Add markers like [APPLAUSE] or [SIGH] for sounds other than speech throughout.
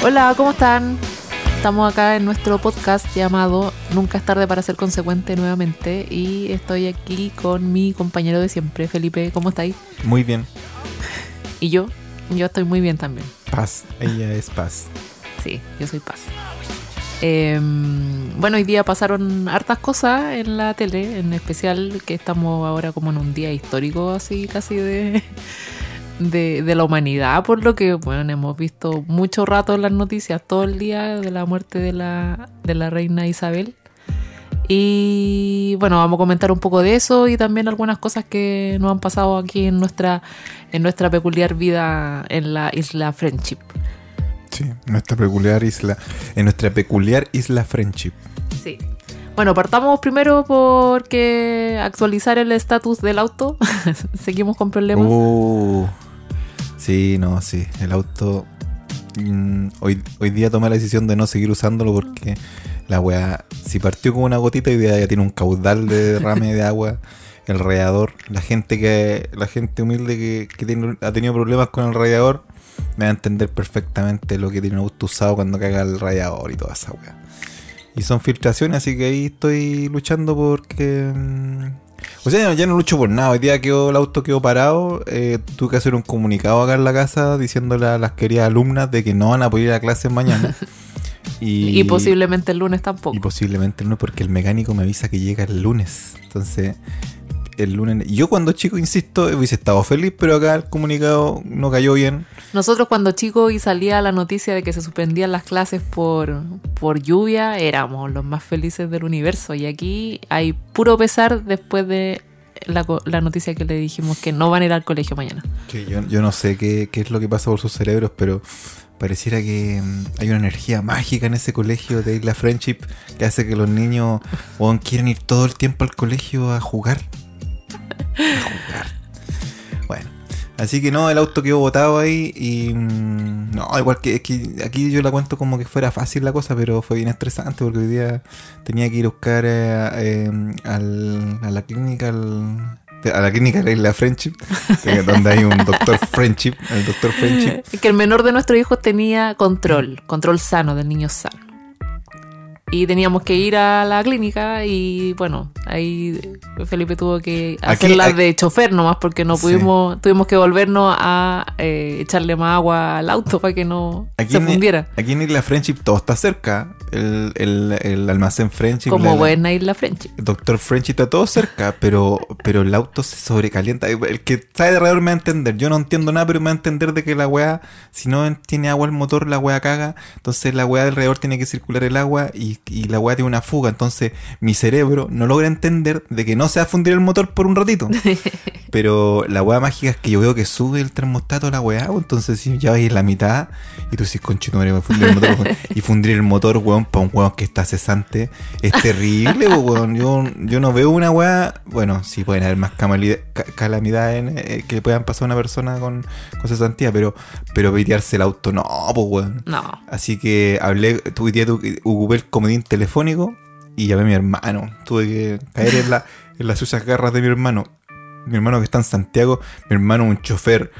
Hola, ¿cómo están? Estamos acá en nuestro podcast llamado Nunca es tarde para ser consecuente nuevamente y estoy aquí con mi compañero de siempre, Felipe. ¿Cómo estáis? Muy bien. Y yo, yo estoy muy bien también. Paz, ella es paz. Sí, yo soy paz. Em, bueno, hoy día pasaron hartas cosas en la tele, en especial que estamos ahora como en un día histórico así casi de, de, de la humanidad, por lo que bueno, hemos visto mucho rato en las noticias todo el día de la muerte de la, de la reina Isabel. Y bueno, vamos a comentar un poco de eso y también algunas cosas que nos han pasado aquí en nuestra, en nuestra peculiar vida en la isla Friendship. Sí, nuestra peculiar isla, en nuestra peculiar isla Friendship. Sí. Bueno, partamos primero porque actualizar el estatus del auto. [LAUGHS] Seguimos con problemas. Uh, sí, no, sí. El auto. mm, hoy, hoy día tomé la decisión de no seguir usándolo porque la weá, si partió con una gotita, hoy día ya tiene un caudal de derrame de agua. El radiador, la gente que la gente humilde que, que tiene- ha tenido problemas con el radiador, me va a entender perfectamente lo que tiene un auto usado cuando caga el radiador y toda esa weá. Y son filtraciones, así que ahí estoy luchando porque. mm, O sea, ya no, lucho por nada. Hoy día quedó, el auto quedó parado. eh, tuve que hacer un comunicado acá en la casa diciéndole a las queridas alumnas de que no van a poder ir a clases mañana. [LAUGHS] y, Y posiblemente el lunes tampoco. y posiblemente no, porque el mecánico me avisa que llega el lunes. Entonces, el lunes. Yo cuando chico, insisto, hubiese estado feliz, pero acá el comunicado no cayó bien. Nosotros cuando chicos y salía la noticia de que se suspendían las clases por, por lluvia, éramos los más felices del universo. Y aquí hay puro pesar después de la, la noticia que le dijimos que no van a ir al colegio mañana. Que yo, yo no sé qué, qué es lo que pasa por sus cerebros, pero pareciera que mm, hay una energía mágica en ese colegio de Isla Friendship que hace que los niños quieran ir todo el tiempo al colegio a jugar. Jugar. Bueno, así que no, el auto quedó botado ahí y mm, no, igual que, es que aquí yo la cuento como que fuera fácil la cosa, pero fue bien estresante porque hoy día tenía que ir a buscar eh, eh, al- a la clínica al- a la clínica de la Friendship, [LAUGHS] donde hay un doctor Friendship, el doctor Friendship. Que el menor de nuestros hijos tenía control, control sano del niño sano. Y teníamos que ir a la clínica y bueno, ahí Felipe tuvo que hacerlas de chofer nomás porque no Sí. pudimos, tuvimos que volvernos a eh, echarle más agua al auto para que no Aquí se en, fundiera. aquí en Isla Friendship todo está cerca. El, el- el almacén Friendship. Como la- buena isla Friendship. Doctor Friendship está todo cerca, [LAUGHS] pero, pero el auto se sobrecalienta. El que sabe de alrededor me va a entender. Yo no entiendo nada, pero me va a entender de que la weá, si no tiene agua el motor, la weá caga. Entonces la weá de alrededor tiene que circular el agua y, y la weá tiene una fuga. Entonces mi cerebro no logra entender de que no se va a fundir el motor por un ratito. [LAUGHS] Pero la weá mágica es que yo veo que sube el termostato la weá, entonces si ya vais en la mitad y tú decís, conchetumare, voy a fundir el motor. weón". [LAUGHS] y fundir el motor, weón, para un weón que está cesante, es terrible, weón. Yo, yo no veo una weá, bueno, sí pueden haber más calamidades eh, que puedan pasar a una persona con, con cesantía, pero, pero pitearse el auto, no, pues, weón. No. Así que hablé, tu- tu- ocupé el comodín telefónico y llamé a mi hermano. Tuve que caer en, la, en las sucias garras de mi hermano. Mi hermano que está en Santiago, mi hermano un chofer,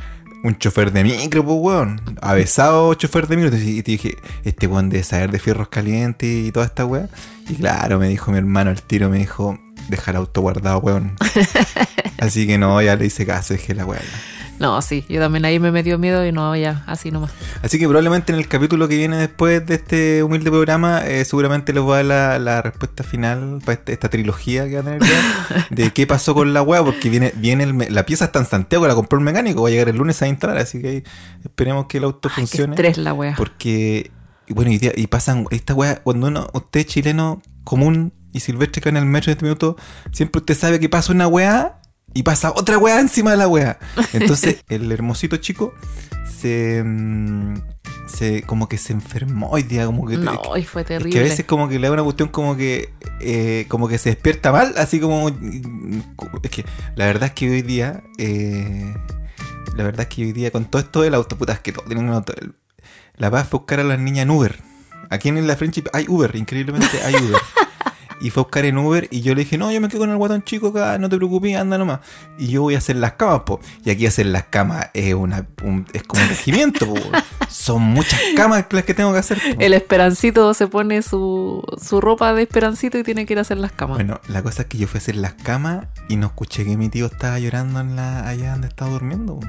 un chofer de micro, pues weón. Avesado chofer de micro. Y te dije, este weón debe saber de fierros calientes y toda esta weá. Y claro, me dijo mi hermano al tiro, me dijo, deja el auto guardado, weón. [LAUGHS] Así que no, ya le hice caso, dije la weá. No, sí, yo también ahí me metió miedo y no, ya, así nomás. Así que probablemente en el capítulo que viene después de este humilde programa, eh, seguramente les voy a dar la, la respuesta final para este- esta trilogía que va a tener ya, de qué pasó con la weá, porque viene, viene el la pieza está en Santiago, la compró el mecánico, va a llegar el lunes a instalar, así que ahí esperemos que el auto Ay, funcione. estrés la wea. Porque, y bueno, y, y pasan, esta weá, cuando uno, usted chileno común y silvestre que va en el metro en este minuto, siempre usted sabe que pasa una weá y pasa otra weá encima de la weá. Entonces, [LAUGHS] el hermosito chico se, mm, se como que se enfermó hoy día, como que... No, y fue es terrible. que a veces como que le da una cuestión como que eh, como que se despierta mal, así como es que la verdad es que hoy día eh, la verdad es que hoy día con todo esto del auto, puta, es que todo tienen un auto. La paz fue buscar a las niñas en Uber. Aquí en la Friendship hay Uber, increíblemente hay Uber. [LAUGHS] y fue a buscar en Uber y yo le dije, no, yo me quedo con el guatón chico acá, no te preocupes, anda nomás. Y yo voy a hacer las camas, po. Y aquí hacer las camas es una un- es como un regimiento, po. [LAUGHS] Son muchas camas las que tengo que hacer. po. El esperancito se pone su, su ropa de esperancito y tiene que ir a hacer las camas. Bueno, la cosa es que yo fui a hacer las camas y no escuché que mi tío estaba llorando en la allá donde estaba durmiendo. po.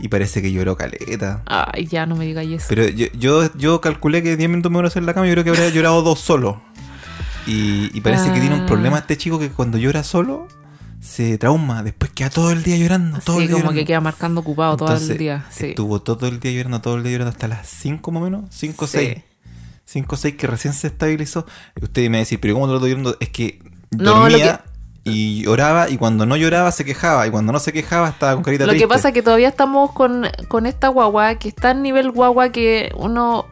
Y parece que lloró caleta. Ay, ya no me digáis eso. Pero yo, yo, yo calculé que 10 minutos me voy a hacer la cama y yo creo que habría llorado dos solo. Y, y parece que tiene un Ah. problema este chico que cuando llora solo se trauma. Después queda todo el día llorando. Todo sí, el día como llorando. que queda marcando ocupado todo Entonces, el día. Sí. Estuvo todo el día llorando, todo el día llorando hasta las 5 más o menos. 5 o Sí. 6. 5 o 6 que recién se estabilizó. Usted me dice, pero ¿cómo te lo estoy llorando? Es que No, lo dormía y lloraba y cuando no lloraba se quejaba y cuando no se quejaba estaba con carita Lo que pasa es que todavía estamos con, con esta guagua que está en nivel guagua que uno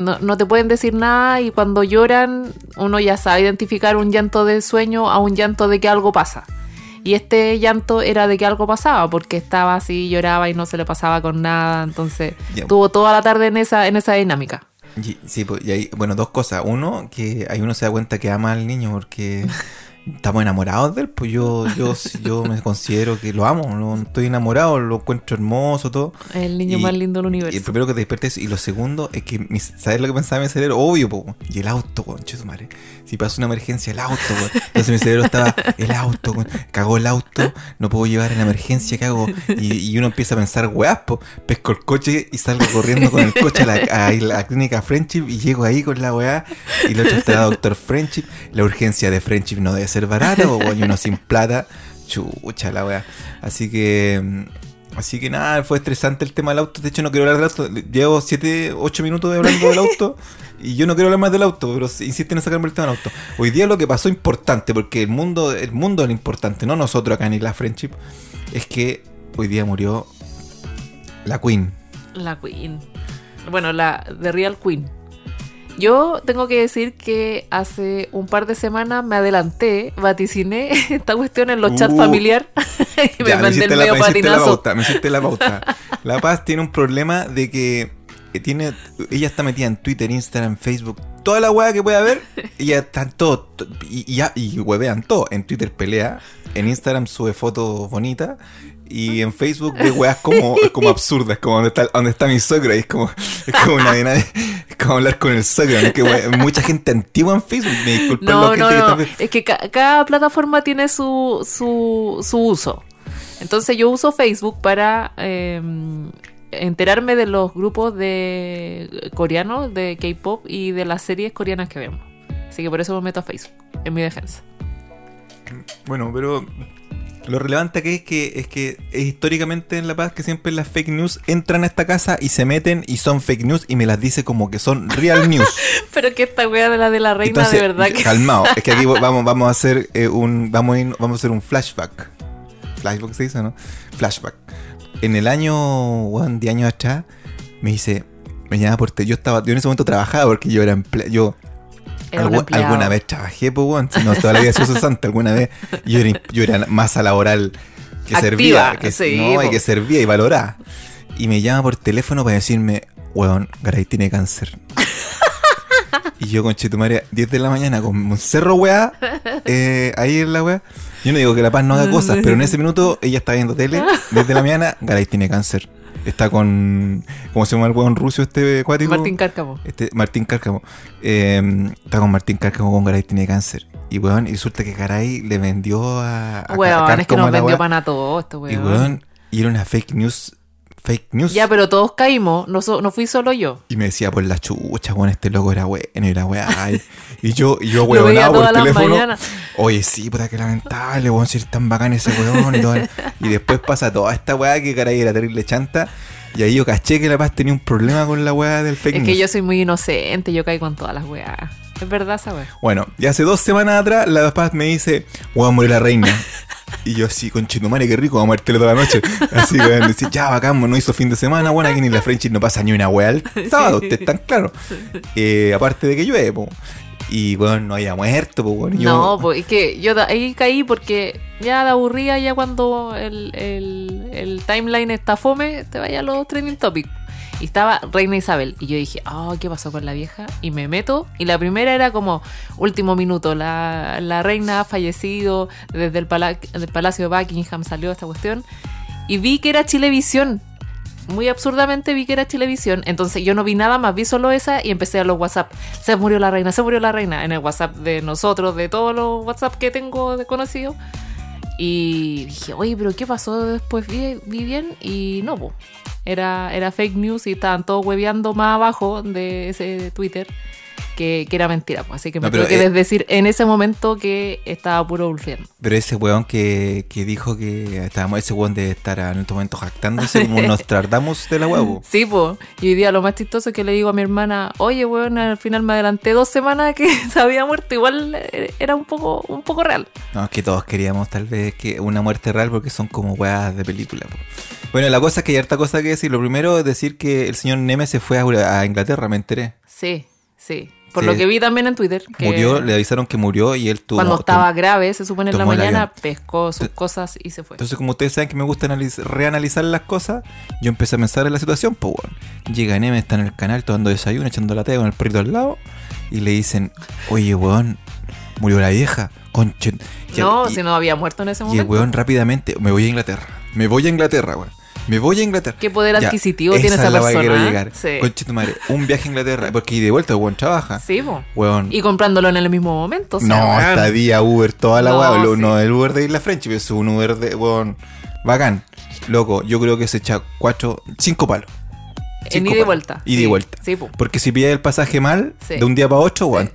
no, no te pueden decir nada y cuando lloran uno ya sabe identificar un llanto de sueño a un llanto de que algo pasa. Y este llanto era de que algo pasaba porque estaba así, lloraba y no se le pasaba con nada. Entonces tuvo toda la tarde en esa, en esa dinámica. Sí, pues, y hay, bueno, dos cosas. Uno, que ahí uno se da cuenta que ama al niño porque [LAUGHS] estamos enamorados de él. Pues yo, yo, yo me considero que lo amo, lo- estoy enamorado, lo encuentro hermoso, todo. El niño Y- más lindo del Y el universo. primero que te despierta es, y lo segundo es que, mi- ¿sabes lo que pensaba mi cerebro? Obvio, po, y el auto, conche su madre. Si pasa una emergencia, el auto, weón. Entonces mi cerebro estaba, el auto, weón. cagó el auto, no puedo llevar en la emergencia, ¿qué hago? Y, y uno empieza a pensar, weas, po, pesco el coche y salgo corriendo con el coche a la, a la clínica Friendship y llego ahí con la weá. Y el otro está doctor Friendship. La urgencia de Friendship no debe ser barata, weón, y uno sin plata. Chucha la weá. Así que. mm, Así que nada, fue estresante el tema del auto. De hecho, no quiero hablar del auto. Llevo 7, 8 minutos hablando del auto. [LAUGHS] Y yo no quiero hablar más del auto, pero insisten en sacarme el tema del auto. Hoy día lo que pasó importante, porque el mundo, el mundo es lo importante, no nosotros acá ni la friendship, es que hoy día murió la Queen. La Queen. Bueno, la de Real Queen. Yo tengo que decir que hace un par de semanas me adelanté, vaticiné [LAUGHS] esta cuestión en los chats Uh. familiar [LAUGHS] y me Ya, mandé el la- medio me la patinazo. pauta, me hiciste la pauta. [LAUGHS] La Paz tiene un problema de que eh, tiene, ella está metida en Twitter, Instagram, Facebook, toda la weá que pueda haber, ella está en todo, to- y, y, y huevean todo. En Twitter pelea, en Instagram sube fotos bonitas, y en Facebook ve weas como, como absurdas, como donde está, donde está mi suegro, y es como, es como una dinámica- es como hablar con el suegro, ¿no? Es que wea- mucha gente antigua en Facebook, me disculpan la No, no, que no. está Es que ca- cada plataforma tiene su, su, su uso. Entonces yo uso Facebook para eh, enterarme de los grupos de coreanos, de K-pop y de las series coreanas que vemos. Así que por eso me meto a Facebook, en mi defensa. Bueno, pero lo relevante aquí es que es que es históricamente en La Paz que siempre las fake news entran a esta casa y se meten y son fake news y me las dice como que son real news. [LAUGHS] Pero que esta wea de la de la reina, Entonces, de verdad que. calmado, es que aquí [LAUGHS] vamos, vamos a hacer eh, un vamos a, ir- vamos a hacer un flashback. Flashback se dice, ¿no? Flashback. En el año, weón, 10 años atrás, me dice, me llamaba por te- yo estaba, yo en ese momento trabajaba porque yo era emple- yo Era Algu- alguna vez trabajé, pues, weón. Si no, toda la vida soy cesante. Alguna vez yo era, yo era masa laboral que Activa, servía. Que, sí, no, y po. que servía y valoraba. Y me llama por teléfono para decirme, weón, Garay tiene cáncer. y yo, con Chetumare, 10 de la mañana, con un cerro, weá, eh, ahí en la weá. Yo no digo que La Paz no haga cosas, pero en ese minuto ella está viendo tele, 10 de la mañana, Garay tiene cáncer. Está con, ¿cómo se llama el weón ruso este acuático? Martín Cárcamo. Este, Martín Cárcamo. Eh, está con Martín Cárcamo con Garay tiene cáncer. Y weón, y resulta que Garay le vendió a, a, Weón, es que nos vendió weá. pan a todo esto, Y weón. weón, y era una fake news. Fake news. Ya, pero todos caímos, no, so- no fui solo yo. Y me decía por la chucha, weón, este loco era bueno la weá. Y, yo, y yo [LAUGHS] weonado por las teléfono. mañanas. Oye, sí, puta que lamentable, weón, si eres tan bacán ese weón y todo. Y después pasa toda esta weá que Garay era terrible chanta. Y ahí yo caché que la paz tenía un problema con la weá del fake Es news. que yo soy muy inocente, yo caigo en todas las weas. Es verdad esa wea. Bueno, y hace dos semanas atrás la Paz me dice, a morir la reina. [LAUGHS] Y yo así, con madre, qué rico, vamos a muerte toda la noche. Así que a decir, ya bacán, no hizo fin de semana, bueno, aquí ni la French no pasa ni una wea el [LAUGHS] sábado, ustedes están claros. [LAUGHS] Eh, aparte de que llueve, po. Y bueno, no haya muerto, pues bueno. No, pues es que yo ahí caí porque ya de aburría ya cuando el, el, el timeline está fome, te vaya a los trending topics. Y estaba Reina Isabel. Y yo dije, oh, ¿qué pasó con la vieja? Y me meto. Y la primera era como, último minuto, la, la reina ha fallecido desde el, pala- del Palacio de Buckingham, salió esta cuestión. Y vi que era Chilevisión. Muy absurdamente vi que era Chilevisión. Entonces yo no vi nada más, vi solo esa y empecé a los WhatsApp. Se murió la reina, se murió la reina. En el WhatsApp de nosotros, de todos los WhatsApp que tengo de. Y dije, oye, pero ¿qué pasó después? Vi, bien y no. Era, era fake news y estaban todos hueveando más abajo de ese Twitter que, que era mentira. Pues. Así que me No, tuve que eh, decir en ese momento que estaba puro bulfiendo. Pero ese weón que, que dijo que estábamos, ese weón de estar en este momento jactándose como [LAUGHS] nos tardamos de la huevo. Sí, pues. Y hoy día lo más chistoso es que le digo a mi hermana, oye, weón, al final me adelanté dos semanas que [LAUGHS] se había muerto. Igual eh, era un poco, un poco real. No, es que todos queríamos tal vez que una muerte real porque son como weas de película. po. Bueno, la cosa es que hay harta cosa que decir. Lo primero es decir que el señor Neme se fue a, a Inglaterra, me enteré. Sí, sí. Por lo que vi también en Twitter. Que Murió, le avisaron que murió y él tuvo... cuando estaba grave, se supone en la mañana, pescó sus cosas y se fue. Entonces, como ustedes saben que me gusta analiz- reanalizar las cosas, yo empecé a pensar en la situación, pues bueno. Llega Neme, está en el canal tomando desayuno, echando la té con el perrito al lado, y le dicen, oye, weón, murió la vieja, conche. No, y, si no había muerto en ese y el momento. weón rápidamente, me voy a Inglaterra, me voy a Inglaterra, weón. Me voy a Inglaterra. ¿Qué poder Ya, adquisitivo tiene esa es la persona? quiero llegar. Sí. Conche tu madre, un viaje a Inglaterra, porque y de vuelta el weón trabaja. Sí, po. Weón. Y comprándolo en el mismo momento. o sea, No, weón. hasta día Uber, toda la No, weá. lo- sí. No, el Uber de Isla French, pero es un Uber de, weón, bacán. Loco, yo creo que se echa cuatro, cinco palos. En Cinco ida y vuelta. Ida y vuelta. Sí, po. Porque si pillas el pasaje mal, de un día para otro, weón.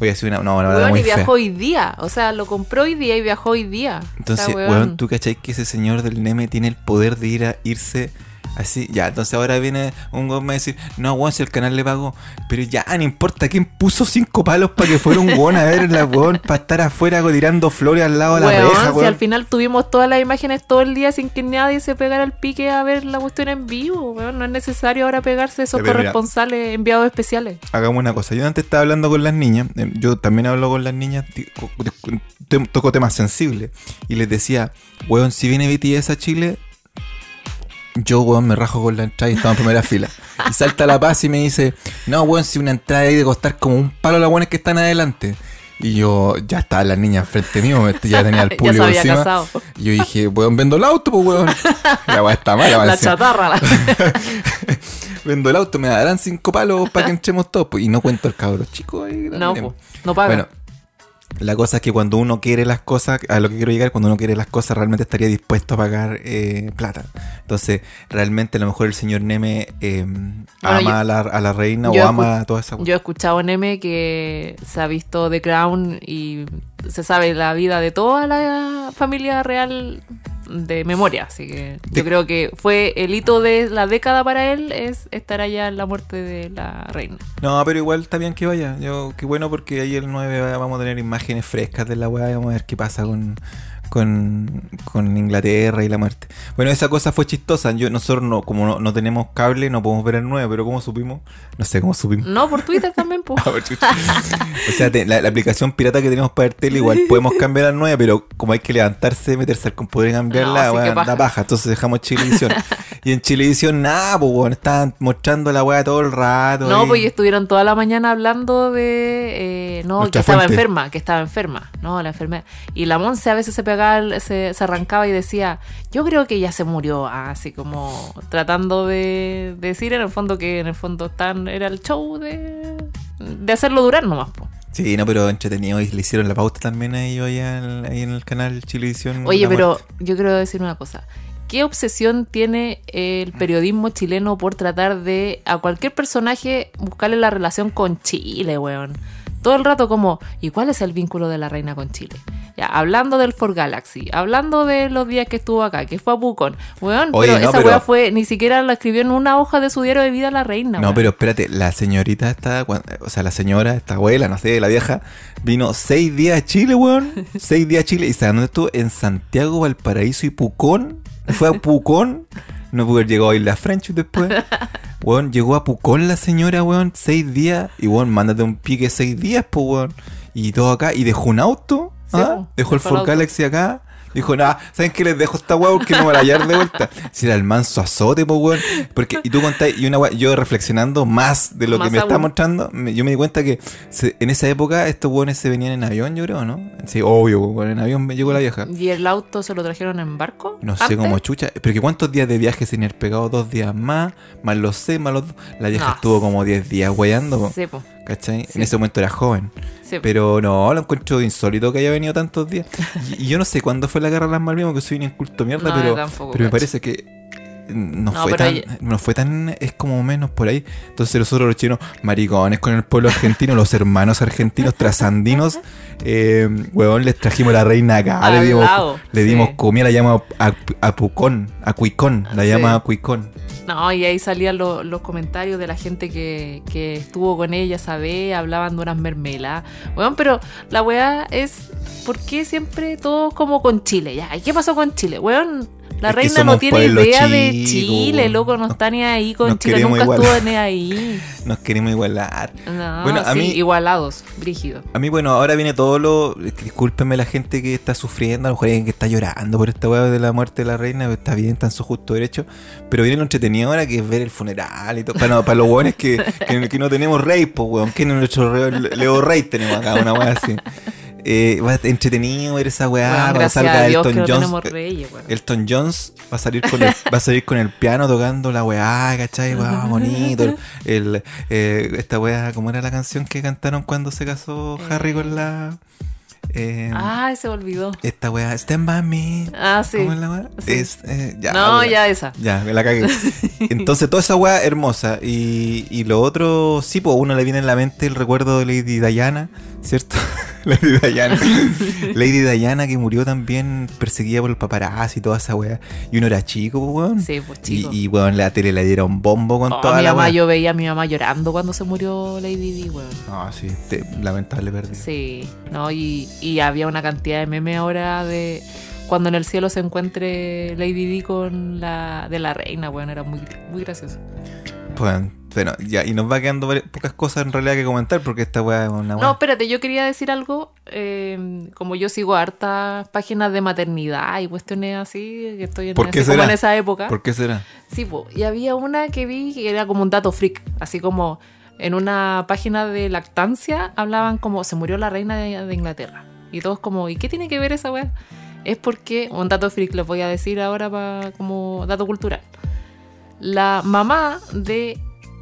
Voy a decir una, no, una Weón, muy y fea. viajó hoy día. O sea, lo compró hoy día y viajó hoy día. Entonces, O sea, weón, tú cachai que ese señor del Neme tiene el poder de ir a irse así. Ya, entonces ahora viene un weón a decir, no, weón, si el canal le pagó. Pero ya, no importa quién puso cinco palos para que fuera un weón a ver la weón, para estar afuera tirando flores al lado de la Weón, reja, si al final tuvimos todas las imágenes todo el día sin que nadie se pegara el pique a ver la cuestión en vivo, weón. No es necesario ahora pegarse esos mira. corresponsales enviados especiales. Hagamos una cosa. Yo antes estaba hablando con las niñas. eh, Yo también hablo con las niñas. Toco temas sensibles. Y les decía, weón, si viene BTS a Chile, yo, weón, me rajo con la entrada y estaba en primera fila. Y salta La Paz y me dice, no, weón, si una entrada ahí de costar como un palo a las weones que están adelante. Y yo, ya estaban las niñas frente mío, este, ya tenía el [LAUGHS] Ya público se había encima. casado. Y yo dije, weón, vendo el auto, pues, weón. La weá está mala, La encima. chatarra. la- [LAUGHS] Vendo el auto, me darán cinco palos para que entremos todos. pues, Y no cuento el cabro chico ahí. No, po, no paga. Bueno, la cosa es que cuando uno quiere las cosas, a lo que quiero llegar, cuando uno quiere las cosas, realmente estaría dispuesto a pagar eh, plata. Entonces, realmente a lo mejor el señor Neme eh, ama yo- a, la, a la reina o ama a toda esa Yo he escuchado en M que se ha visto The Crown y se sabe la vida de toda la familia real de memoria. Así que yo creo que fue el hito de la década para él es estar allá en la muerte de la reina. No, pero igual está bien que vaya. Yo, qué bueno porque ahí el 9 vamos a tener imágenes frescas de la weá y vamos a ver qué pasa con, con, con Inglaterra y la muerte. Bueno, esa cosa fue chistosa. Yo, nosotros no, como no, no tenemos cable, no podemos ver el 9, pero ¿cómo supimos? No sé cómo supimos. No, por Twitter también, pues. [LAUGHS] O sea, te- la, la aplicación pirata que tenemos para ver tele, igual [LAUGHS] podemos cambiar al 9, pero como hay que levantarse, meterse al computador y cambiarla, No, paja. da paja. Entonces dejamos Chilevisión. [LAUGHS] y en Chilevisión, nada, pues, weón, estaban mostrando la weá todo el rato. No, ahí. pues y estuvieron toda la mañana hablando de. eh, no, Nuestra que estaba enferma, que estaba enferma. No, la enfermedad. Y la Monse a veces se pegaba, se, se arrancaba y decía: Yo creo que ya se murió. Así como tratando de decir en el fondo que en el fondo tan, era el show de, de hacerlo durar nomás. po. Sí, no, pero entretenido. Y le hicieron la pauta también a ellos allá en, ahí en el canal Chilevisión. Oye, pero Muerte. yo quiero decir una cosa. ¿Qué obsesión tiene el periodismo chileno por tratar de a cualquier personaje buscarle la relación con Chile, weón? Todo el rato como, ¿y cuál es el vínculo de la reina con Chile? Ya, hablando del For Galaxy, hablando de los días que estuvo acá, que fue a Pucón, weón, Oye, pero no, esa pero- weá fue, ni siquiera la escribió en una hoja de su diario de vida la reina, No, weón. pero espérate, la señorita está, o sea, la señora, esta abuela, no sé, la vieja, vino seis días a Chile, weón. [LAUGHS] Seis días a Chile. ¿Y sabes dónde estuvo? En Santiago, Valparaíso y Pucón. Fue a Pucón. No pudo haber llegado a Isla French después. [LAUGHS] Weón, llegó a Pucón la señora, weón, seis días. Y weón, mándate un pique seis días, pues, weón. Y todo acá. Y dejó un auto. ¿ah? Dejó el Ford. Galaxy acá. Dijo, nada, ¿saben qué les dejo esta weá porque no me la hallar de vuelta? [LAUGHS] Si era el manso azote, pues weón. Porque, y tú contás, y una weá, yo reflexionando más de lo Más que me está aún. mostrando, me- yo me di cuenta que se- en esa época estos weones se venían en avión, yo creo, ¿no? Sí, obvio, weón, en avión me llegó la vieja. ¿Y el auto se lo trajeron en barco? No sé cómo chucha. Pero que cuántos días de viaje sin haber pegado dos días más, más los seis, más los dos. La vieja No. estuvo como 10 días weyando, po, Sí, po. ¿Cachai? Sí. En ese momento era joven. Sí. Pero no, lo encuentro insólito que haya venido tantos días. Y, y yo no sé cuándo fue la guerra de las Malvinas, porque soy un inculto mierda, No, pero, tampoco, pero me parece que no, No, fue tan, ella- no fue tan, es como menos por ahí. Entonces nosotros los chinos, maricones con el pueblo argentino, los hermanos argentinos trasandinos, eh, huevón, les trajimos la reina acá, le dimos, lado, le dimos sí. comida, la llama a, a Pucón, a Cuicón, la Sí. llama a Cuicón. No, y ahí salían lo- los comentarios de la gente que, que estuvo con ella, sabe, hablaban de unas mermeladas. Bueno, pero la weá es, ¿por qué siempre todos como con Chile? Ya, ¿y qué pasó con Chile? Weón, la Es reina no tiene idea de Chile, loco, no está ni ahí con nos Chile, nunca estuvo ni ahí. [LAUGHS] Nos queremos igualar. No, Bueno, a sí, mí- igualados, brígido. A mí, bueno, ahora viene todo lo. Discúlpenme la gente que está sufriendo, a lo mejor alguien que está llorando por esta weá de la muerte de la reina, pero está bien, está en su justo derecho. Pero viene lo entretenido ahora que es ver el funeral y todo. Para, no- para los weones que, que, que no tenemos rey, pues weón, que nuestro rey- Leo Rey tenemos acá, una weá así. Eh, va a entretenido ver esa weá, Weón, cuando gracias salga a Dios que Elton no reyes. Elton Jones va a salir con el, va a salir con el piano tocando la weá, ¿cachai? Weá, [LAUGHS] bonito. El, eh, esta weá, ¿cómo era la canción que cantaron cuando se casó Harry con la. eh, Ay, se olvidó. Esta weá, Stand by Me. Ah, sí. ¿Cómo es la weá? Sí. Es, eh, ya, no, weá. ya esa. Ya, me la cagué. [LAUGHS] Entonces, toda esa weá hermosa. Y, y lo otro, sí, pues a uno le viene en la mente el recuerdo de Lady Diana, ¿cierto? [LAUGHS] [LAUGHS] Lady Diana. [LAUGHS] Lady Diana que murió también perseguida por el paparazzi y toda esa weá. Y uno era chico, weón. Sí, pues Y, chico. y weón, la tele le dieron bombo con Oh, toda mi la mamá, weá. yo veía a mi mamá llorando cuando se murió Lady Di, weón. No, sí, te- lamentable pérdida. Sí, no, y, y había una cantidad de memes ahora de cuando en el cielo se encuentre Lady Di con la de la reina, weón, era muy, muy gracioso. Pues, bueno, ya, y nos va quedando pocas cosas en realidad que comentar porque esta weá es una weá. No, espérate, yo quería decir algo, eh, como yo sigo hartas páginas de maternidad y cuestiones así, que estoy en, ¿Por qué como en esa época. ¿Por qué será? Sí, po, y había una que vi que era como un dato freak, así como en una página de lactancia hablaban como se murió la reina de, de Inglaterra. Y todos como, ¿y qué tiene que ver esa weá? Es porque, un dato freak les voy a decir ahora para como dato cultural. La mamá de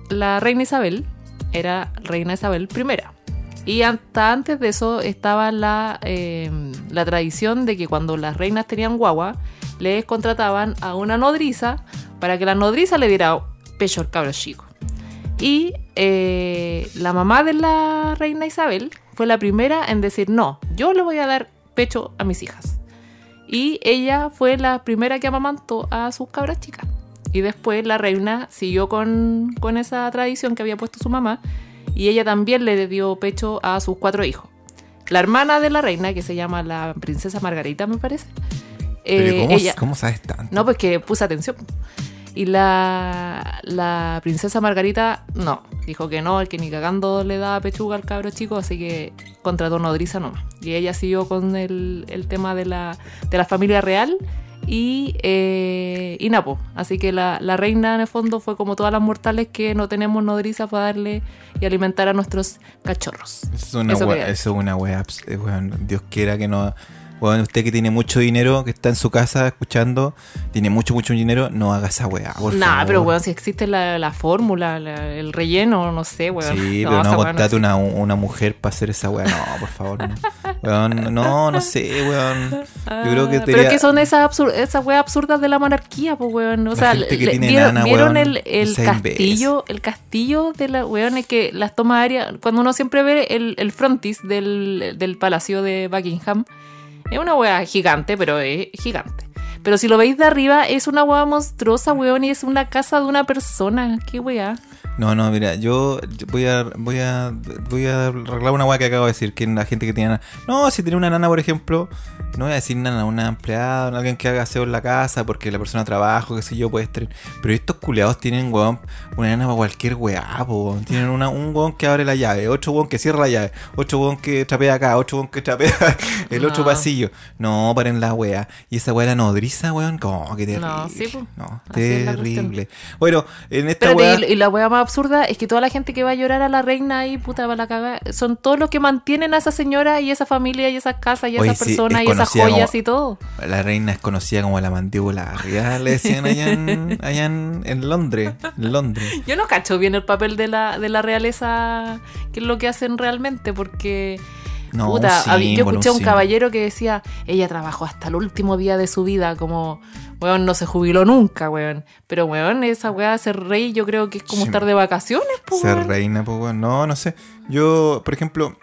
la reina Isabel era reina Isabel I. Y hasta antes de eso estaba la, eh, la tradición de que cuando las reinas tenían guagua, les contrataban a una nodriza para que la nodriza le diera pecho al cabro chico. Y eh, la mamá de la reina Isabel fue la primera en decir, no, yo le voy a dar pecho a mis hijas. Y ella fue la primera que amamantó a sus cabras chicas. Y después la reina siguió con, con esa tradición que había puesto su mamá y ella también le dio pecho a sus cuatro hijos. La hermana de la reina, que se llama la princesa Margarita, me parece. Pero eh, ¿cómo, ella, ¿Cómo sabes tanto? no, pues que puse atención. Y la, la princesa Margarita, no, dijo que no, el que ni cagando le daba pechuga al cabro chico, así que contrató nodriza nomás. Y ella siguió con el, el tema de la, de la familia real y, eh, y Napo. Así que la, la reina en el fondo fue como todas las mortales que no tenemos nodriza para darle y alimentar a nuestros cachorros. Eso es una Eso wea, es una Dios quiera que no. Bueno, usted que tiene mucho dinero, que está en su casa escuchando, tiene mucho, mucho dinero, no haga esa weá, por Nah, favor. pero weón, si existe la, la fórmula, la- el relleno, no sé, weón. Sí, No, pero no contrate existe. una, una mujer para hacer esa weá. No, por favor. No, Weón, no, no sé, weón. Yo creo que Ah, Pero que son esas, absur esas weas absurdas de la monarquía, pues weón. O La sea, gente que le- tiene ¿vieron, nana, vieron weón, el, el no castillo? El castillo de la weón es que las tomas aéreas, cuando uno siempre ve el, el frontis del, del palacio de Buckingham, es una wea gigante, pero es gigante. Pero si lo veis de arriba, es una wea monstruosa, weón, y es una casa de una persona. Qué wea. No, no, mira, yo voy a voy a voy a arreglar una weá que acabo de decir, que la gente que tiene nana. No, si tiene una nana, por ejemplo, no voy a decir nada a una empleada, a alguien que haga aseo en la casa porque la persona trabaja, qué sé yo, puede estar. Pero estos culeados tienen, weón, una nana para cualquier weá, weón. Tienen una, un weón que abre la llave, otro weón que cierra la llave, otro weón que trapea acá, otro weón que trapea [LAUGHS] el otro No. pasillo. No, paren la weá. Y esa weá la nodriza, weón, como que terrible. No, sí. No, terrible. Bueno, en esta Espérate, weá. y, y la wea más absurda es que toda la gente que va a llorar a la reina ahí, puta, va a la caga, son todos los que mantienen a esa señora y esa familia y esas casas y Oye, esas sí, personas es y esas conocida joyas como- y todo. La reina es conocida como la mandíbula real, le decían allá en, [LAUGHS] allá en, en Londres. En Londres. Yo no cacho bien el papel de la, de la realeza, que es lo que hacen realmente, porque No, puta, yo escuché a un caballero que decía, ella trabajó hasta el último día de su vida, como, weón, no se jubiló nunca, weón. Pero, weón, esa weá de ser rey yo creo que es como Sí. estar de vacaciones, pues, Ser weón. reina, pues, weón. No, no sé. Yo, por ejemplo,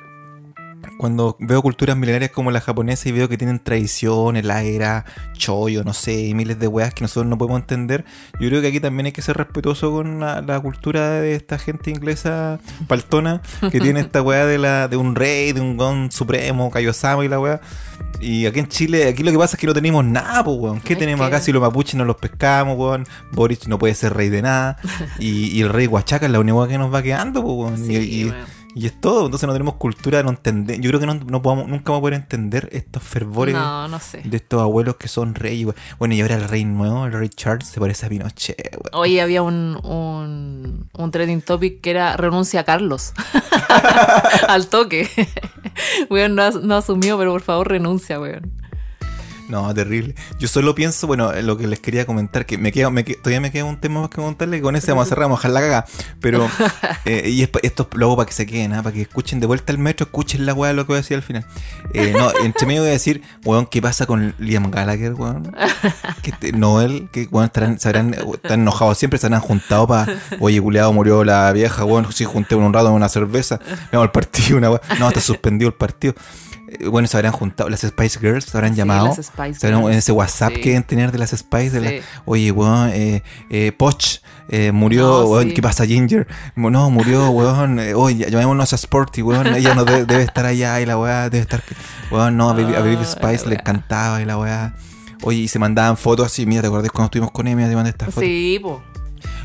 cuando veo culturas milenarias como la japonesa y veo que tienen tradiciones, la era, choyo, no sé, miles de weas que nosotros no podemos entender, yo creo que aquí también hay que ser respetuoso con la, la cultura de esta gente inglesa paltona que tiene esta wea de, la, de un rey, de un gon supremo, Kaiosama y la wea. Y aquí en Chile, aquí lo que pasa es que no tenemos nada, pues, weón. ¿Qué Es tenemos que- acá si los mapuches no los pescamos, weón? Boric no puede ser rey de nada. [LAUGHS] Y, y el rey Huachaca es la única que nos va quedando, pues, weón. Sí, y, y- weón. Y es todo. Entonces no tenemos cultura, no entender. Yo creo que no, no podamos, nunca vamos a poder entender estos fervores No, no sé. de estos abuelos que son reyes. Bueno, y ahora el rey nuevo, el rey Charles, se parece a Pinochet, weón. Hoy había un, un, un trending topic que era renuncia a Carlos. [LAUGHS] [LAUGHS] Al toque. [LAUGHS] weón, no, no asumió, pero por favor renuncia, weón. No, terrible. Yo solo pienso, bueno, en lo que les quería comentar, que me queda, me todavía me queda un tema más que contarle, que con ese vamos a cerrar, vamos a dejar la caga. Pero, [LAUGHS] eh, y esto es luego para que se queden, ¿ah? para que escuchen de vuelta el metro, escuchen la weá de lo que voy a decir al final. Eh, no, entre medio voy a decir, weón, ¿qué pasa con Liam Gallagher, weón? Que te- Noel, que weón, estarán, se habrán, están enojados siempre, se habrán juntado para, oye, culeado, murió la vieja, weón, sí, junté un rato en una cerveza, vamos al partido, una weá. No, está suspendido el partido. Eh, Bueno, se habrán juntado, las Spice Girls se habrán Sí, llamado. las Spice se habrán- en Girls. ese WhatsApp Sí. que deben tener de las Spice. De la- oye, weón, eh, eh, Poch eh, murió, No, weón, sí. ¿qué pasa, Ginger? No, murió, [LAUGHS] weón. eh, oye, llamémonos a Sporty, weón. Ella no debe, debe estar allá y la weá debe estar. Weón, no, a Baby, a Baby Ah, Spice le encantaba y la weá. Oye, y se mandaban fotos así. Mira, ¿te acordás cuando estuvimos con ella? Mira, te mandé esta foto. Sí, po.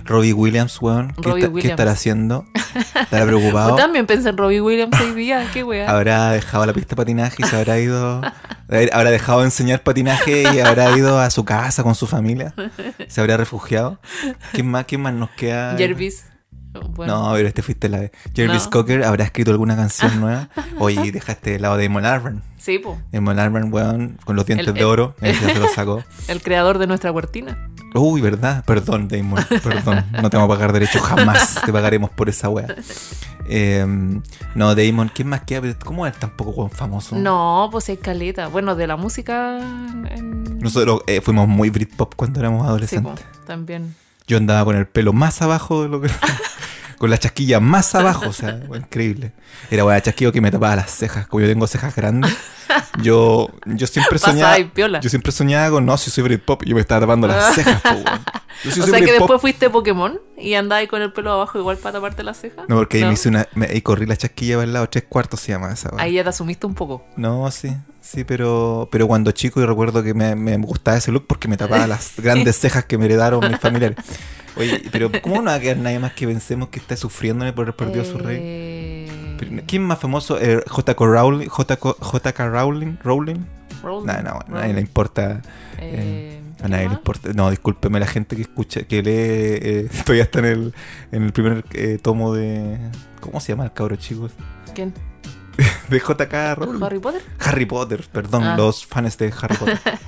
Robbie Williams, weón. ¿Qué, Robbie está- ¿Qué Williams. estará haciendo? ¿Estará [LAUGHS] Yo preocupado? también pensé en Robbie Williams hoy día, qué weá. Habrá dejado la pista de patinaje y se habrá ido. Habrá dejado de enseñar patinaje y habrá ido a su casa con su familia. Se habrá refugiado. ¿Quién más, quién más nos queda? Jervis. Bueno, No, pero este fuiste la de. Jervis No. Cocker habrá escrito alguna canción nueva. Oye, dejaste de lado de Damon Albarn. sí, po. Damon Albarn, weón, con los dientes El- de oro. Ya se lo [LAUGHS] sacó. El creador de nuestra huertina. Uy, ¿verdad? Perdón, Damon. Perdón. No te vamos a pagar derecho jamás. Te pagaremos por esa wea. Eh, no, Damon, ¿quién más queda? ¿Cómo es tampoco famoso? No, pues es caleta. Bueno, de la música. En... Nosotros eh, fuimos muy Britpop cuando éramos Sí, adolescentes. también. Yo andaba con el pelo más abajo de lo que. [LAUGHS] con la chasquilla más abajo, o sea, increíble. Era bueno, chasquillo que me tapaba las cejas. Como yo tengo cejas grandes, yo, yo siempre [LAUGHS] soñaba. Yo siempre soñaba con no, si soy Britpop, yo me estaba tapando las [LAUGHS] cejas, po. Yo sí o soy sea que después fuiste Pokémon y andabas con el pelo abajo igual para taparte las cejas. No, porque ahí me hice una. Me, ahí corrí la chasquilla para el lado, tres cuartos se llama esa, weón. Ahí ya te asumiste un poco. No, sí, sí, pero, pero cuando chico yo recuerdo que me, me gustaba ese look porque me tapaba las [LAUGHS] grandes cejas que me heredaron mis familiares. Oye, pero ¿cómo no va a quedar nadie más que pensemos que está sufriendo por haber perdido a su rey? Eh, ¿Quién más famoso? Eh, J.K. Rowling, JK, Rowling, Rowling. Rowling, No, no, a nadie Rowling. le importa. Eh, A nadie le importa. No, discúlpeme la gente que escucha, que lee, eh, [LAUGHS] todavía está en el, en el primer eh, tomo de. ¿Cómo se llama el cabro, chicos? ¿Quién? [LAUGHS] De J.K. Rowling. ¿Harry Potter? Harry Potter, perdón, Ah. los fans de Harry Potter. [LAUGHS]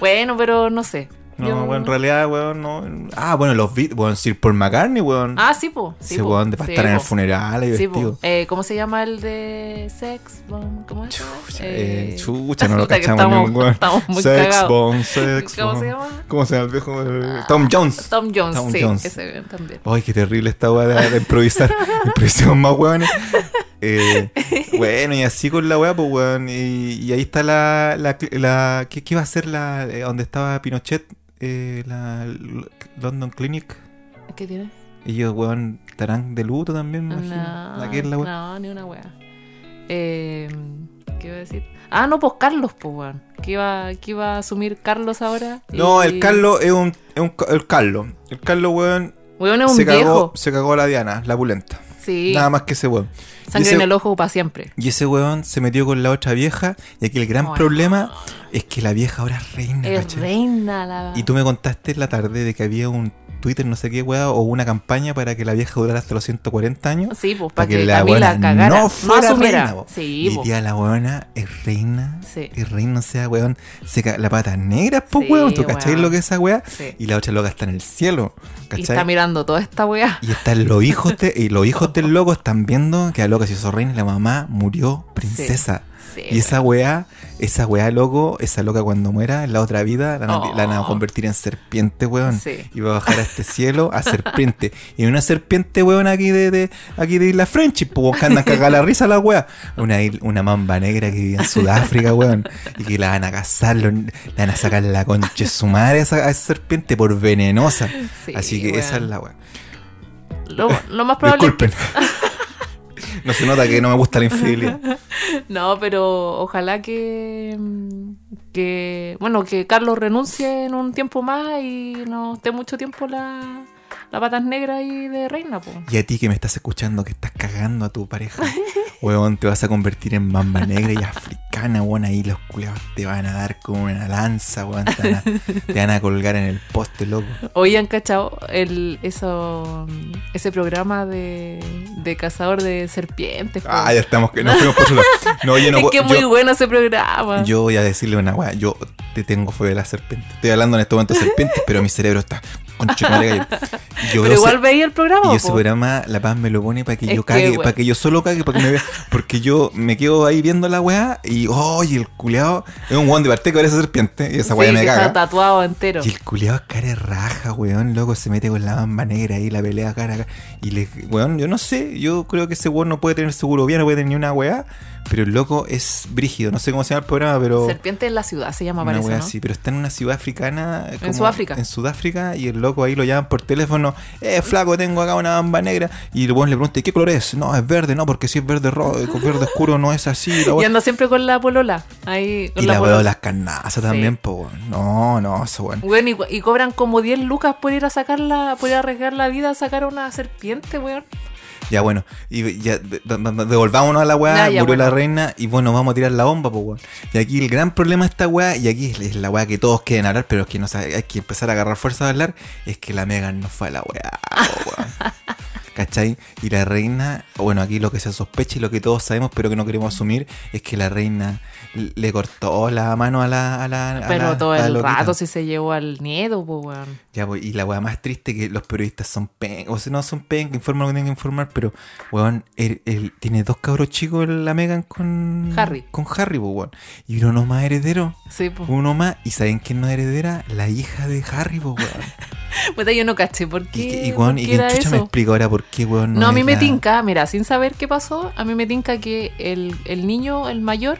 Bueno, pero no sé. No, Yo- bueno, en realidad, weón, no. Ah, bueno, los Beatles, weón, Sir Paul McCartney, weón. Ah, sí, po. Sí, Ese po. weón de para Sí, estar en el funeral y vestido. Eh, ¿Cómo se llama el de Sex Bomb? ¿Cómo es? Chucha, eh, chucha, no lo [LAUGHS] cachamos estamos- ni un weón. estamos muy Sex bomb, sex ¿Cómo bomb. se llama? ¿Cómo se llama el viejo? Eh, Tom Jones. Tom Jones, Tom sí, Jones. ese también. Ay, qué terrible esta weá de, de improvisar. [LAUGHS] Improvisamos más weones. Eh, bueno, y así con la weá, pues weón. Y, y ahí está la. la, la ¿qué, qué iba a ser la. eh, donde estaba Pinochet? Eh, la London Clinic. ¿Qué tiene? Ellos, weón, estarán de luto también, me imagino. No, ¿La qué es la weá? no, ni una wea. Eh, ¿Qué iba a decir? Ah, no, pues Carlos, pues, weón. Que iba, que iba a asumir Carlos ahora. No, y- el Carlos es un, es un el Carlos. El Carlos, weón, Weón es un se cagó, viejo. se cagó a la Diana, la pulenta. Sí. Nada más que ese weón. Sangre ese- en el ojo para siempre. Y ese weón se metió con la otra vieja. Y aquí el gran Bueno. problema es que la vieja ahora es reina. Es ¿cachai? reina la. Y tú me contaste en la tarde de que había un Twitter, no sé qué, weá, o una campaña para que la vieja durara hasta los 140 años. Sí, pues para que, Camila weona cagara. no fuera asumiera. reina. Sí, y día la weona es reina. Sí. Es reina, o sea, weón. Se la pata negra, pues, Sí, weón. ¿Tú cachai weón. lo que es esa weá? Sí. Y la otra loca está en el cielo. Y ¿Cachai? está mirando toda esta weá. Y están los hijos de, y los hijos del loco están viendo que la loca se hizo reina y la mamá murió princesa. Sí, y esa weá, esa weá loco, esa loca cuando muera en la otra vida, la, van a- Oh. la van a convertir en serpiente, weón. Sí. Y va a bajar a este cielo a serpiente. Y una serpiente, weón, aquí de, de aquí de Isla Friendship, pues que andan cagada la risa la weá. Una, una mamba negra que vive en Sudáfrica, weón. Y que la van a cazar, lo- le van a sacar la concha de su madre a esa, a esa serpiente por venenosa. Sí, Así que esa es la weá. Lo, lo más probable. Disculpen. [LAUGHS] no se nota que no me gusta la infidelidad. [LAUGHS] No, pero ojalá que, que. Bueno, que Carlos renuncie en un tiempo más y no esté mucho tiempo la, la patas negras ahí de reina, pues. Y a ti que me estás escuchando, que estás cagando a tu pareja, weón, te vas a convertir en bamba negra y africana, weón. Ahí los culeados te van a dar como una lanza, weón. Te van a, te van a colgar en el poste, loco. Hoy han cachado el, eso, ese programa de, de cazador de serpientes. po. Ah, ya estamos, que no fuimos por lado. No, yo no [LAUGHS] es puedo- que es muy yo, bueno ese programa. yo voy a decirle una weá. Yo te tengo fue de la serpiente. Estoy hablando en este momento de serpientes, pero mi cerebro está con Yo pero igual se- veía el programa. Y ese programa, La Paz me lo pone para que Es yo cague, para que yo solo cague, para que me vea. Porque yo me quedo ahí viendo la weá y, ¡oye! el culeado es un weón de parte que parece serpiente y esa weá Sí, me que caga. Está tatuado entero. Y el culeado es cara de raja, weón, loco, se mete con la bamba negra ahí, la pelea cara a cara. Y le, weón, yo no sé, yo creo que ese weón no puede tener seguro bien, no puede tener ni una weá, pero el loco es brígido, no sé cómo se llama el programa, pero... Serpiente en la ciudad se llama, parece, wea ¿no? así, pero está en una ciudad africana. como- Sudáfrica. En Sudáfrica, y el loco ahí lo llaman por teléfono. Eh, flaco, tengo acá una bamba negra. Y el weón le pregunta, ¿y qué color es? No, es verde, no, porque si es verde rojo, verde oscuro no es así. La [LAUGHS] Y anda siempre con la polola. Ahí, con y la polola. veo las carnazas también, weón. No, no, eso, weón. Weón, y, y cobran como 10 lucas por ir a sacarla, por ir a arriesgar la vida a sacar a una serpiente, weón. Ya, bueno, y ya de- de- de- devolvámonos a la weá, ya, murió la reina, y bueno, vamos a tirar la bomba, pues, weón. Y aquí el gran problema de esta weá, y aquí es- la weá que todos quieren hablar, pero es que no hay que empezar a agarrar fuerza de hablar, es que la Megan no fue a la weá, po, weón. [LAUGHS] ¿Cachai? Y la reina, bueno, aquí lo que se sospecha y lo que todos sabemos, pero que no queremos asumir, es que la reina le cortó la mano a la. A la a Pero la- todo el rato si se llevó al nieto, pues, weón. Ya, pues, y la weá más triste que los periodistas son pen, o sea, no son pen, que informan lo que tienen que informar, pero, weón, él, él tiene dos cabros chicos la Megan con Harry. Con Harry, pues, weón. Y uno más heredero, Sí, pues. uno más, y ¿saben quién no es heredera? La hija de Harry, pues, weón. [LAUGHS] Puta, yo no caché por Y, qué. que- y, por weón, qué y que chucha me explica ahora por qué, weón. No, a mí me la- tinca, mira, sin saber qué pasó, a mí me tinca que el, el niño, el mayor,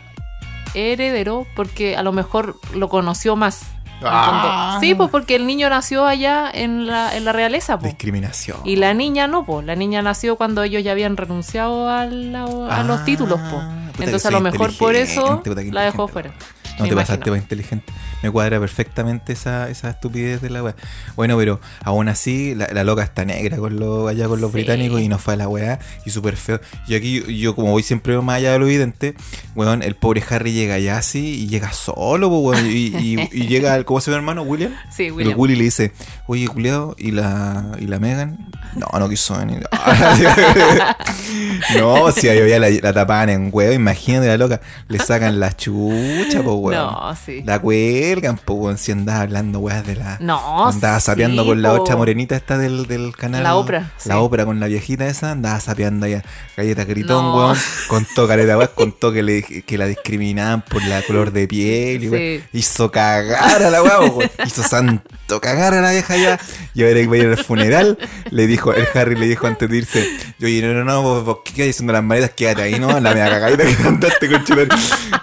heredero porque a lo mejor lo conoció más. Ah. Sí, pues porque el niño nació allá en la, en la realeza, pues. Discriminación. Y la niña no, pues. La niña nació cuando ellos ya habían renunciado a, la- a los Ah, títulos, pues. Entonces a lo mejor por eso la dejó fuera. No me te pasaste para inteligente. Me cuadra perfectamente esa, esa estupidez de la weá. Bueno, pero aún así, la, la loca está negra con los, allá con los Sí. británicos y no fue a la weá. Y súper feo. Y aquí yo, yo como voy siempre más allá de lo evidente, weón, el pobre Harry llega allá así y llega solo, weón. Y, y- y llega, el, ¿cómo se llama hermano? William. Sí, William. Willy le dice, oye, culiado, ¿y la, ¿y la Megan? No, no quiso venir. [LAUGHS] no, si ahí ya la, la tapaban en huevo, imagínate la loca. Le sacan la chucha, po, weón. No, sí. La cuelgan, po, weón, si andaba hablando, weas, de la... No, Andaba sí, sapeando con la otra morenita esta del, del canal. La Oprah, La sí. ópera con la viejita esa, andaba sapeando allá. Galleta gritón, No. weón. Contó [LAUGHS] careta, weón, contó que, le, que la discriminaban por la color de piel. Y, Sí. weón, hizo cagar a la weón, weón. Hizo santa visto cagar a la vieja ya. Y ahora que va a ir al funeral, le dijo, el Harry le dijo antes de irse, oye, no, no, no, vos, vos, ¿qué quedas diciendo las maletas? Quédate ahí, ¿no? La mega cagadita que te mandaste, conchetumare.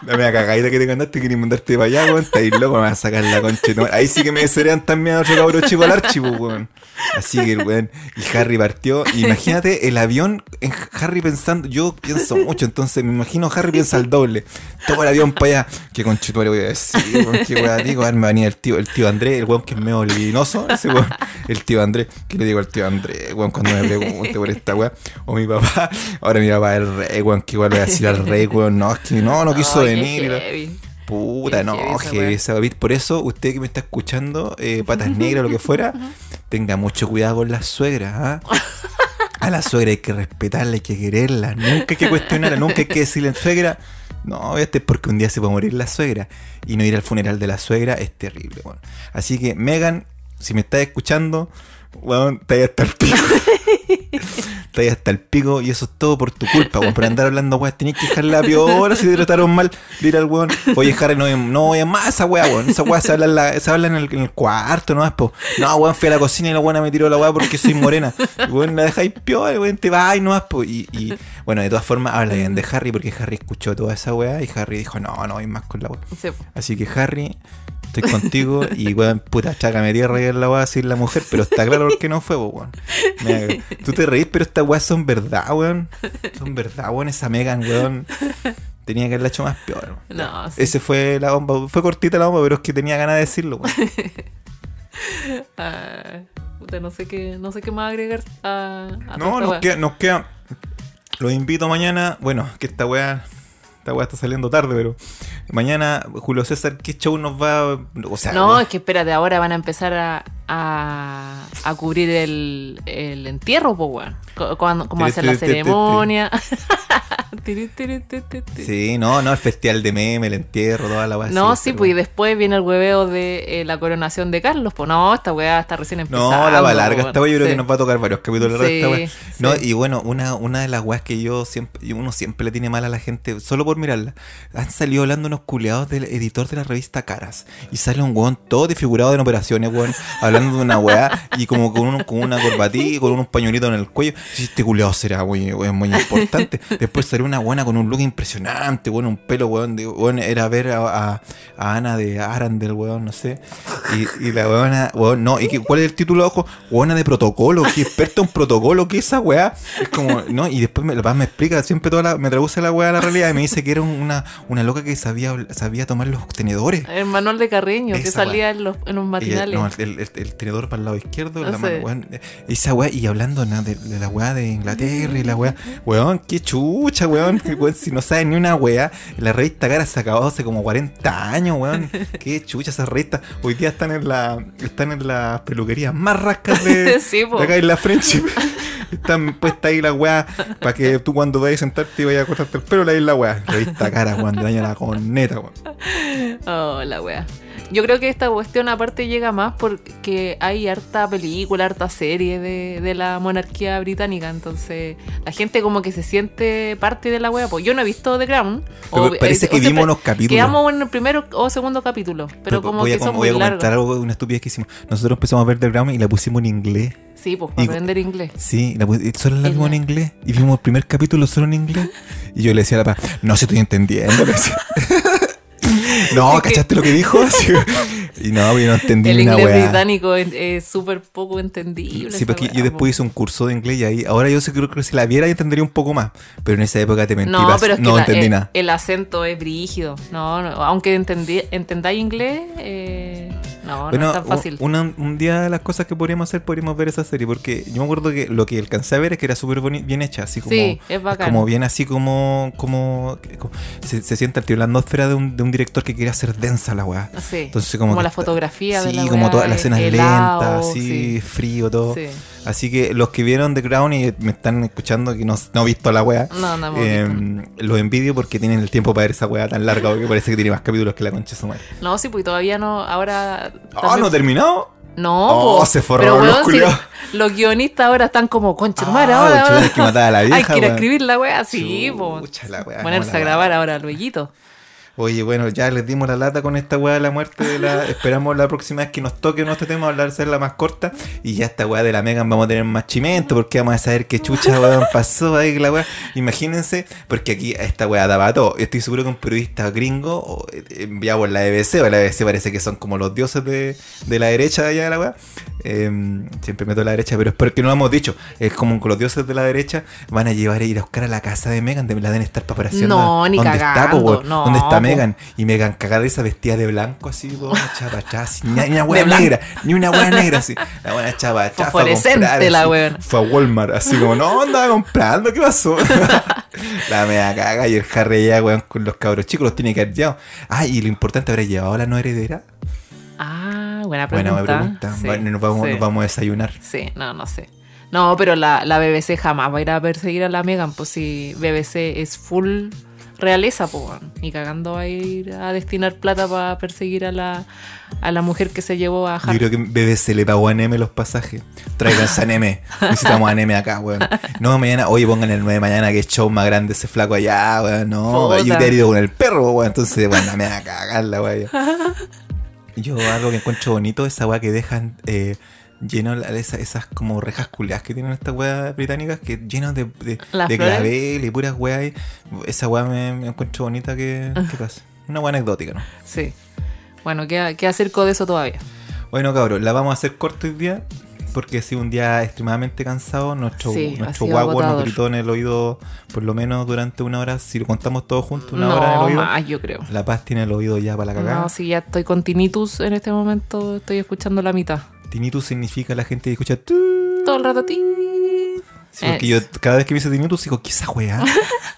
La mega cagadita que te mandaste, querías mandarte para allá, weón. Está ahí loco, me vas a sacar la conchetumare. Ahí sí que me serían también a otro cabro chico al archivo, weón. Así que el weón, y Harry partió. Imagínate el avión, en Harry pensando, yo pienso mucho, entonces me imagino Harry piensa al doble. Todo el avión para allá. ¿Qué conchetumare voy a decir? weón? ¿Qué weón digo? A ver, me venía el tío, el tío Andrés, el weón que es medio libinoso, ese weón. El tío Andrés, ¿qué le digo al tío Andrés, weón, cuando me pregunte por esta weón? O mi papá, ahora mi papá es el rey, weón, que igual le voy a decir al rey, weón, no, es que no, no quiso venir. Puta, no, heavy esa weá. Por eso, usted que me está escuchando, eh, patas negras o lo que fuera, tenga mucho cuidado con las suegras, ¿ah? [LAUGHS] A la suegra hay que respetarla, hay que quererla, nunca hay que cuestionarla, nunca hay que decirle suegra. No, este es porque un día se puede morir la suegra. Y no ir al funeral de la suegra es terrible, weón. Así que, Megan, si me estás escuchando, weón, está ahí hasta el pico. [LAUGHS] Está ahí hasta el pico y eso es todo por tu culpa, weón. Por andar hablando, weón, tenés que dejar la piola si te trataron mal. Dile al weón, oye, Harry, no, no voy a más esa weá, weón. Esa weá se habla, en la- se habla en, el, en el cuarto, ¿no? Po. No, weón, fui a la cocina y la weona me tiró la weá porque soy morena. Weón, la dejáis piola, weón, te vas y no vas, po. Y, y bueno, de todas formas, habla bien de Harry porque Harry escuchó toda esa weá y Harry dijo, no, no voy más con la weá. Sí. Así que Harry, estoy contigo y weón, puta, chácame tierra y en la weá sin la mujer, pero está claro por qué no fue, weón. Mira, Tú te reís, pero estas weas son verdad, weón. Son verdad, weón. Esa Megan, weón. Tenía que haberla hecho más peor. weón. No, sí. Ese fue la bomba. Fue cortita la bomba, pero es que tenía ganas de decirlo, weón. [LAUGHS] Ah, puta, no sé qué, no sé qué más agregar a, a No, nos queda, nos queda. Los invito mañana. Bueno, que esta weá. Esta weá está saliendo tarde, pero. Mañana, Julio César, ¿qué show nos va? O sea, No, es que espérate, ahora van a empezar a, a, a cubrir el, el entierro, pues, weón. Cuando- Como hacer la ceremonia. Sí, no, no, el festival de meme, el entierro, toda la weá. No, sí, pues y bueno. después viene el hueveo de eh, la coronación de Carlos. Pues no, esta weá está recién empezando. No, la va larga. Esta weá yo creo Sí. que nos va a tocar varios capítulos de Sí, esta weá. No, sí. y bueno, una, una de las weas que yo siempre, y uno siempre le tiene mal a la gente, solo por mirarla. Han salido hablando unos culeados del editor de la revista Caras. Y sale un weón todo desfigurado en operaciones, weón, hablando de una weá y como con, un- con una corbatilla y con unos pañuelitos en el cuello. Y este culeado será muy, muy importante. Después salió una buena con un look impresionante, weón, un pelo, weón, de, weón era ver a, a- a Ana de Arandel, weón, no sé. Y, y la weona, weón, no, ¿y qué- cuál es el título ojo? Weona de protocolo, que experta en protocolo, ¿qué es esa weá? Es como, no, y después me, me explica, siempre toda la, me traduce la weá a la realidad y me dice que era una, una loca que sabía, sabía tomar los tenedores. El Manuel de Carreño, que Esa salía en los, en los matinales. no, el, el- el tenedor para el lado izquierdo, No la sé. mano, weón. Esa weá, y hablando na, de, de la weá de Inglaterra y la weá, weón, qué chucha, weón, weón, si no sabe ni una weá, la revista Cara se acabó hace como 40 años, weón, qué chucha esa revista, hoy día están en la, están en las peluquerías más rascas de, [LAUGHS] Sí, po. de acá en la Friendship. Están puestas ahí la weá para que tú cuando vayas a sentarte y vayas a cortarte el pelo, des la weá. Revista cara, weón, de la corneta, weón. Oh, la wea. Yo creo que esta cuestión aparte llega más porque hay harta película, harta serie de, de la monarquía británica. Entonces, la gente como que se siente parte de la wea. Pues yo no he visto The Crown. Pero parece que siempre vimos unos capítulos. Quedamos en el primero o segundo capítulo. Pero, como voy que a, son voy a muy comentar largos. algo, una estupidez que hicimos. Nosotros empezamos a ver The Crown y la pusimos en inglés. Sí, pues para Y- aprender inglés. Sí, la, solo la vimos en inglés. Y vimos el primer capítulo solo en inglés. Y yo le decía a la paz, no se estoy entendiendo. [LAUGHS] no, ¿cachaste lo que dijo? [LAUGHS] Y no, yo no entendí El una inglés weá. británico es- súper poco entendible. Sí, porque yo después hice un curso de inglés y ahí, ahora yo creo que si la viera yo entendería un poco más. Pero en esa época te mentí, No, pero es que no entendí nada. el acento es brígido. No, no, aunque entendí, entendáis inglés, eh, no, Bueno, no es tan fácil. una- un día de las cosas que podríamos hacer, podríamos ver esa serie, porque yo me acuerdo que lo que alcancé a ver es que era súper bien hecha, así como, Sí, es bacán. como bien así como, como, como- se, se siente al tiro la atmósfera de un, de un director que quiere hacer densa la weá. Sí, Entonces como, la está- fotografía de sí, la como weá, todas las escenas lentas, así, sí. frío, todo. Sí. Así que los que vieron The Crown y me están escuchando que no, no han visto la weá, No, no hemos eh, visto. los envidio porque tienen el tiempo para ver esa weá tan larga, porque parece que tiene más capítulos que la concha su madre. No, sí, pues todavía no, ahora... Ah, también- ¿no terminado? No, Oh, po, se pero los weón, si los guionistas ahora están como, concha, Ah, hermana, ahora, concha, ahora". hay que matar a la [LAUGHS] Hay vieja, que ir a escribir la wea, sí, po. Ponerse a grabar ahora luego. Oye, bueno, ya les dimos la lata con esta weá de la muerte. De la... Esperamos la próxima vez que nos toque nuestro tema hablar ser la más corta. Y ya esta weá de la Megan vamos a tener más chimento porque vamos a saber qué chucha weón pasó ahí la weá. Imagínense, porque aquí esta weá daba todo. Estoy seguro que un periodista gringo o, eh, enviado por la BBC, o la BBC parece que son como los dioses de, de la derecha de allá de la weá. Eh, siempre meto la derecha, pero es porque no lo hemos dicho. Es como que los dioses de la derecha van a llevar a ir a buscar a la casa de Megan, de la deben estar preparación. No, ni ¿Dónde está, po, no, ¿Dónde está po. Megan? Y Megan cagada esa vestida de blanco así, po, chapa ni, ni una hueá negra, ni una hueá negra así. La buena chapa chas, fue a comprar, la así. Fue a Walmart, así como, no, andaba comprando, ¿qué pasó? [LAUGHS] la mea caga y el Harry ya, weón, con los cabros chicos los tiene que haber llevado. Ah, y lo importante, ¿habrá llevado a la no heredera? Buena pregunta. me preguntan. Sí, bueno, nos vamos, sí. nos vamos a desayunar. Sí, no, no sé. No, pero la, la BBC jamás va a ir a perseguir a la Megan, pues si BBC es full realeza, pues, ni cagando va a ir a destinar plata para perseguir a la, a la mujer que se llevó a Yo Harry. creo que BBC le pagó a Neme los pasajes. Tráiganse a Neme. [LAUGHS] Necesitamos a Neme acá, weón. No, mañana, oye, pongan el 9 de mañana que es show más grande ese flaco allá, weón. No, Puta. yo te he ido con el perro, weón. Entonces, bueno, me va a cagar la weón. [LAUGHS] Yo algo que encuentro bonito, esa weá que dejan eh, lleno la- esa- esas como rejas culiadas que tienen estas weas británicas, que llenos de, de, clavel y puras weas. Esa weá me, me encuentro bonita que, que pasa. Una weá anecdótica, ¿no? Sí. Bueno, queda, queda cerca de eso todavía. Bueno, cabros, la vamos a hacer corto hoy día. Porque ha sido un día extremadamente cansado. Nuestro, Sí, nuestro guagua nos gritó en el oído por lo menos durante una hora. Si lo contamos todos juntos, una hora en el oído. más, yo creo. La Paz tiene el oído ya para la cagada. No, si ya estoy con tinnitus en este momento, estoy escuchando la mitad. Tinnitus significa la gente que escucha. Todo el rato, ti. Sí, porque yo cada vez que me dice tinnitus digo, ¿qué es esa weá?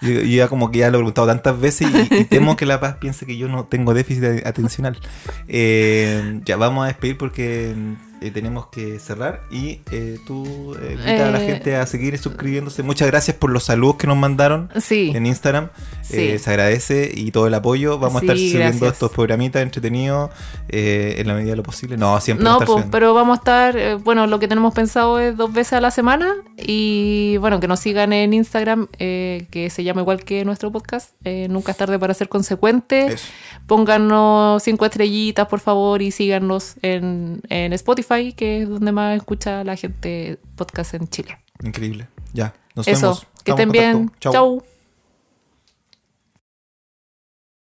y, y ya como que ya lo he preguntado tantas veces y, y temo que La Paz piense que yo no tengo déficit atencional. Eh, ya vamos a despedir porque eh, tenemos que cerrar y eh, tú eh, invita a la Eh, gente a seguir suscribiéndose. Muchas gracias por los saludos que nos mandaron Sí. en Instagram. Sí. Eh, se agradece y todo el apoyo. Vamos a estar subiendo gracias. estos programitas entretenidos eh, en la medida de lo posible. No, siempre No, pues, pero vamos a estar, eh, bueno, lo que tenemos pensado es dos veces a la semana y bueno, que nos sigan en Instagram, eh, que se llama igual que nuestro podcast, eh, Nunca es tarde para ser consecuente. Eso. Pónganos cinco estrellitas, por favor, y síganos en, en Spotify, que es donde más escucha la gente podcast en Chile. Increíble. Ya, nos Eso, vemos. que estén bien. Chau.